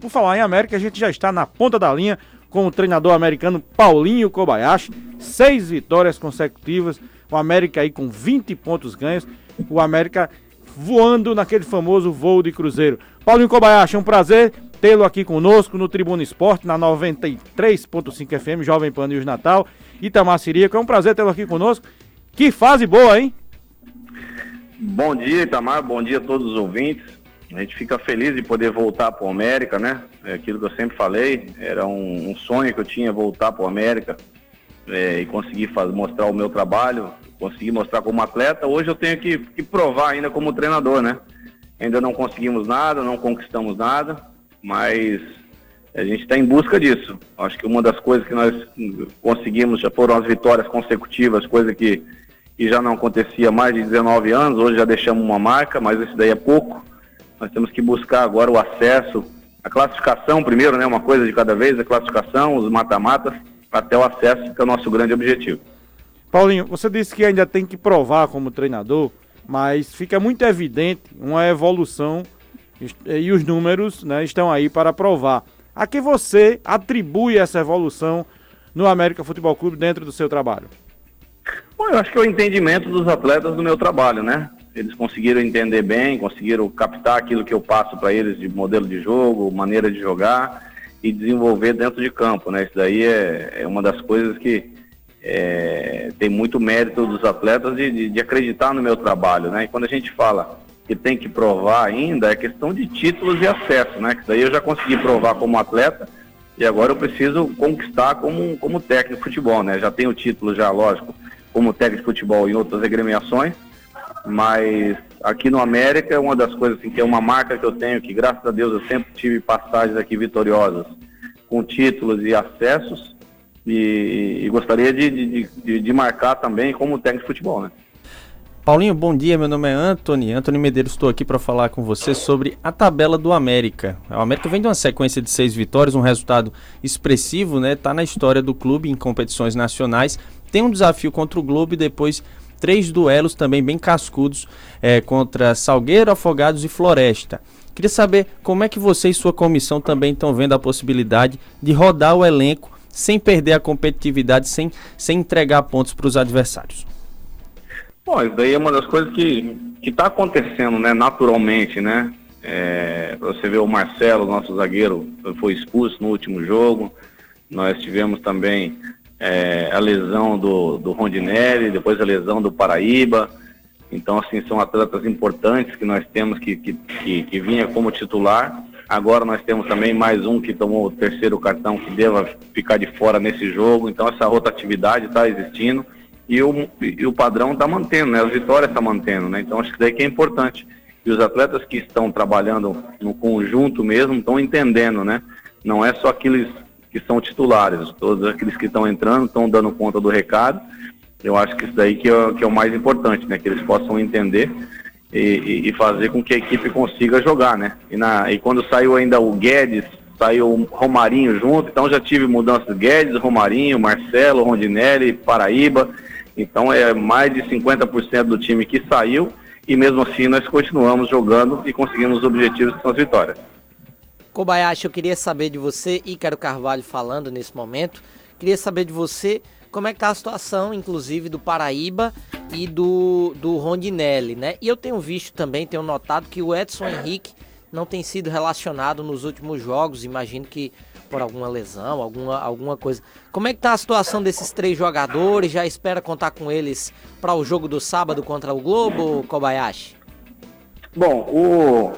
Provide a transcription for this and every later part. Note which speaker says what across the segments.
Speaker 1: Por falar em América, a gente já está na ponta da linha com o treinador americano Paulinho Kobayashi. Seis vitórias consecutivas. O América aí com 20 pontos ganhos. O América voando naquele famoso voo de cruzeiro. Paulinho Kobayashi, é um prazer tê-lo aqui conosco no Tribuna Esporte, na 93.5 FM, Jovem Pan News Natal. Itamar Sirico, é um prazer tê-lo aqui conosco. Que fase boa, hein?
Speaker 2: Bom dia, Itamar. Bom dia a todos os ouvintes. A gente fica feliz de poder voltar para o América, né? É aquilo que eu sempre falei, era um, um sonho que eu tinha voltar para o América é, e conseguir mostrar o meu trabalho, conseguir mostrar como atleta. Hoje eu tenho que, que provar ainda como treinador, né? Ainda não conseguimos nada, não conquistamos nada, mas a gente está em busca disso. Acho que uma das coisas que nós conseguimos já foram as vitórias consecutivas, coisa que, que já não acontecia há mais de 19 anos. Hoje já deixamos uma marca, mas isso daí é pouco. Nós temos que buscar agora o acesso, a classificação primeiro, né? Uma coisa de cada vez, a classificação, os mata-matas, até o acesso, que é o nosso grande objetivo.
Speaker 1: Paulinho, você disse que ainda tem que provar como treinador, mas fica muito evidente uma evolução e os números né, estão aí para provar. A que você atribui essa evolução no América Futebol Clube dentro do seu trabalho?
Speaker 2: Bom, eu acho que é o entendimento dos atletas do meu trabalho, né? Eles conseguiram entender bem, conseguiram captar aquilo que eu passo para eles de modelo de jogo, maneira de jogar e desenvolver dentro de campo, né? Isso daí é, é uma das coisas que é, tem muito mérito dos atletas de, de, de, acreditar no meu trabalho, né? E quando a gente fala que tem que provar ainda, é questão de títulos e acesso, né? Que daí eu já consegui provar como atleta e agora eu preciso conquistar como, como técnico de futebol, né? Já tenho título já, lógico, como técnico de futebol em outras agremiações, mas aqui no América é uma das coisas assim, que é uma marca que eu tenho, que graças a Deus eu sempre tive passagens aqui vitoriosas com títulos e acessos e, e gostaria de, de, de, de, marcar também como técnico de futebol, né?
Speaker 3: Paulinho, bom dia. Meu nome é Anthony. Anthony Medeiros, estou aqui para falar com você sobre a tabela do América. O América vem de uma sequência de seis vitórias, um resultado expressivo, né? Tá na história do clube em competições nacionais. Tem um desafio contra o Globo e depois três duelos também bem cascudos é, contra Salgueiro, Afogados e Floresta. Queria saber como é que você e sua comissão também estão vendo a possibilidade de rodar o elenco sem perder a competitividade, sem, sem entregar pontos para os adversários.
Speaker 2: Bom, isso daí é uma das coisas que está acontecendo, né, naturalmente, né? É, você vê o Marcelo, nosso zagueiro, foi expulso no último jogo. Nós tivemos também é, a lesão do, do Rondinelli, depois a lesão do Paraíba. Então, assim, são atletas importantes que nós temos que, que, que, que vinha como titular. Agora nós temos também mais um que tomou o terceiro cartão que deva ficar de fora nesse jogo. Então essa rotatividade está existindo e o, e o padrão está mantendo, né? As vitórias está mantendo, né? Então acho que daí que é importante. E os atletas que estão trabalhando no conjunto mesmo estão entendendo, né? Não é só aqueles que são titulares. Todos aqueles que estão entrando estão dando conta do recado. Eu acho que isso daí que é, que é o mais importante, né? Que eles possam entender e, e, fazer com que a equipe consiga jogar, né? E, na, e quando saiu ainda o Guedes, saiu o Romarinho junto, então já tive mudanças Guedes, Romarinho, Marcelo, Rondinelli, Paraíba. Então é mais de 50% do time que saiu e mesmo assim nós continuamos jogando e conseguimos os objetivos são as vitórias.
Speaker 4: Kobayashi, eu queria saber de você, Ícaro Carvalho falando nesse momento, queria saber de você como é que tá a situação, inclusive, do Paraíba e do, do Rondinelli, né? E eu tenho visto também, tenho notado que o Edson Henrique não tem sido relacionado nos últimos jogos, imagino que por alguma lesão, alguma, alguma coisa. Como é que tá a situação desses três jogadores? Já espera contar com eles para o jogo do sábado contra o Globo, Kobayashi?
Speaker 2: Bom, o,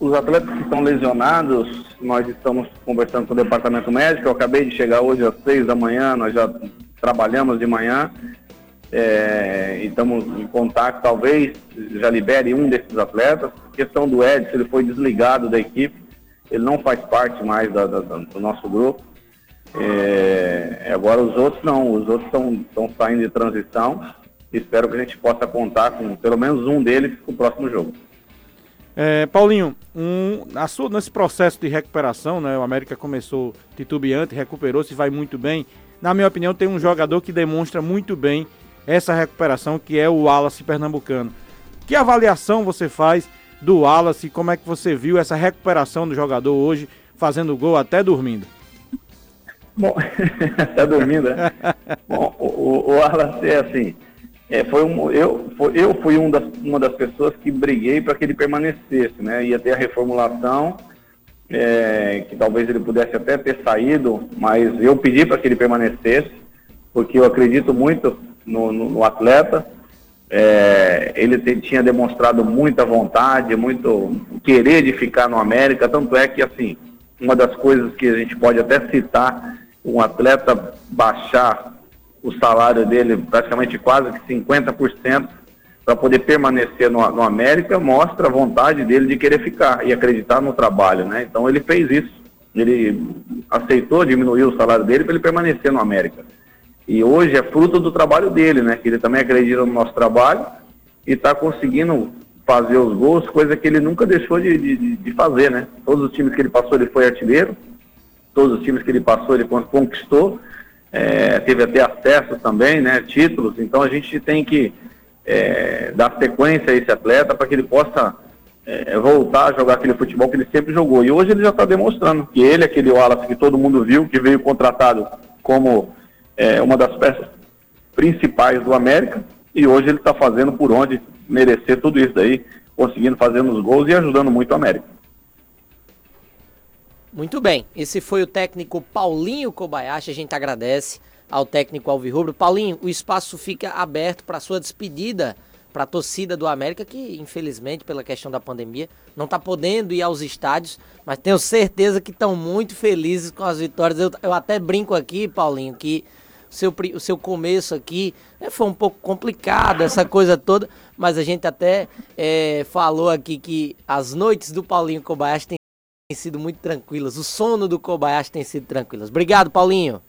Speaker 2: os atletas que estão lesionados, nós estamos conversando com o departamento médico. Eu acabei de chegar hoje às seis da manhã, nós já trabalhamos de manhã. É, estamos em contato, talvez já libere um desses atletas. A questão do Edson, ele foi desligado da equipe, ele não faz parte mais da, da, do nosso grupo. É, agora os outros não, os outros estão saindo de transição. Espero que a gente possa contar com pelo menos um deles no próximo jogo.
Speaker 1: É, Paulinho, um, sua, nesse processo de recuperação, né, o América começou titubeante, recuperou-se, vai muito bem. Na minha opinião, tem um jogador que demonstra muito bem essa recuperação, que é o Wallace Pernambucano. Que avaliação você faz do Wallace. Como é que você viu essa recuperação do jogador hoje, fazendo gol até dormindo?
Speaker 2: Bom, até dormindo, né? Bom, o, o Wallace é assim, é, foi um, eu, foi, eu fui um das, uma das pessoas que briguei para que ele permanecesse, né? Ia ter a reformulação, é, que talvez ele pudesse até ter saído, mas eu pedi para que ele permanecesse, porque eu acredito muito no, no, no atleta. É, ele te, tinha demonstrado muita vontade, muito querer de ficar no América, tanto é que assim, uma das coisas que a gente pode até citar, um atleta baixar o salário dele praticamente quase que 50% para poder permanecer no, no, América, mostra a vontade dele de querer ficar e acreditar no trabalho, né? Então ele fez isso. Ele aceitou diminuir o salário dele para ele permanecer no América. E hoje é fruto do trabalho dele, né? Que ele também acredita no nosso trabalho e está conseguindo fazer os gols, coisa que ele nunca deixou de, de, de, fazer, né? Todos os times que ele passou, ele foi artilheiro. Todos os times que ele passou, ele conquistou. É, teve até acesso também, né? Títulos. Então a gente tem que é, dar sequência a esse atleta para que ele possa é, voltar a jogar aquele futebol que ele sempre jogou. E hoje ele já está demonstrando que ele, aquele Wallace que todo mundo viu, que veio contratado como é, uma das peças principais do América, e hoje ele está fazendo por onde merecer tudo isso daí, conseguindo fazer os gols e ajudando muito o América.
Speaker 4: Muito bem, esse foi o técnico Paulinho Kobayashi, a gente agradece ao técnico Alvirrubro. Paulinho, o espaço fica aberto para sua despedida para a torcida do América, que infelizmente, pela questão da pandemia, não está podendo ir aos estádios, mas tenho certeza que estão muito felizes com as vitórias. Eu, eu até brinco aqui, Paulinho, que o seu, o seu começo aqui né, foi um pouco complicado, essa coisa toda, mas a gente até é, falou aqui que as noites do Paulinho Kobayashi têm sido muito tranquilas, o sono do Kobayashi tem sido tranquilas. Obrigado, Paulinho.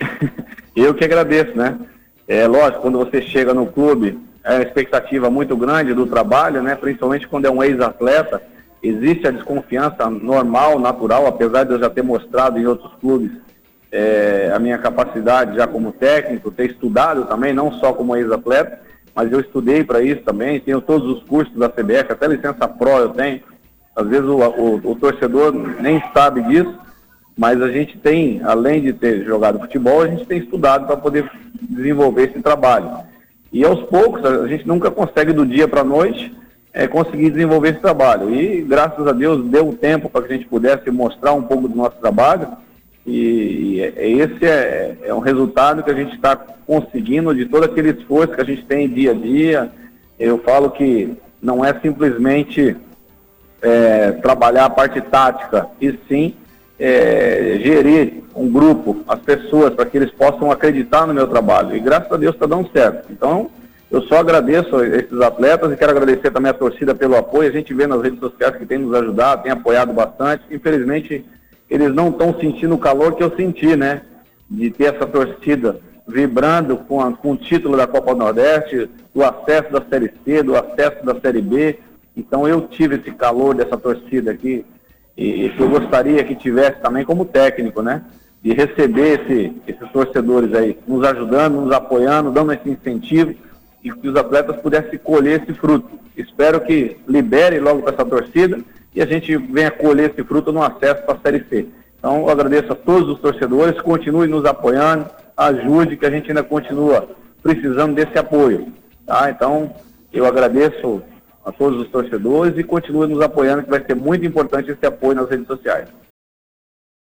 Speaker 2: Eu que agradeço, né? É lógico, quando você chega no clube, é uma expectativa muito grande do trabalho, né? Principalmente quando é um ex-atleta, existe a desconfiança normal, natural, apesar de eu já ter mostrado em outros clubes é, a minha capacidade já como técnico, ter estudado também, não só como ex-atleta, mas eu estudei para isso também, tenho todos os cursos da CBF, até licença Pro eu tenho. Às vezes o, o, o torcedor nem sabe disso, mas a gente tem, além de ter jogado futebol, a gente tem estudado para poder desenvolver esse trabalho. E aos poucos, a gente nunca consegue do dia para a noite é, conseguir desenvolver esse trabalho. E graças a Deus deu tempo para que a gente pudesse mostrar um pouco do nosso trabalho e, e é, esse é, é, um resultado que a gente está conseguindo de todo aquele esforço que a gente tem dia a dia. Eu falo que não é simplesmente é, trabalhar a parte tática, e sim é, gerir um grupo, as pessoas, para que eles possam acreditar no meu trabalho. E graças a Deus está dando certo. Então, eu só agradeço a esses atletas e quero agradecer também a torcida pelo apoio. A gente vê nas redes sociais que tem nos ajudado, tem apoiado bastante. Infelizmente, eles não estão sentindo o calor que eu senti, né? De ter essa torcida vibrando com, a, com o título da Copa do Nordeste, do acesso da Série C, do acesso da Série B. Então eu tive esse calor dessa torcida aqui e que eu gostaria que tivesse também como técnico, né? De receber esse, esses torcedores aí, nos ajudando, nos apoiando, dando esse incentivo e que os atletas pudessem colher esse fruto. Espero que libere logo para essa torcida e a gente venha colher esse fruto no acesso para a Série C. Então, eu agradeço a todos os torcedores, continue nos apoiando, ajude, que a gente ainda continua precisando desse apoio. Tá? Então, eu agradeço a todos os torcedores e continue nos apoiando, que vai ser muito importante esse apoio nas redes sociais.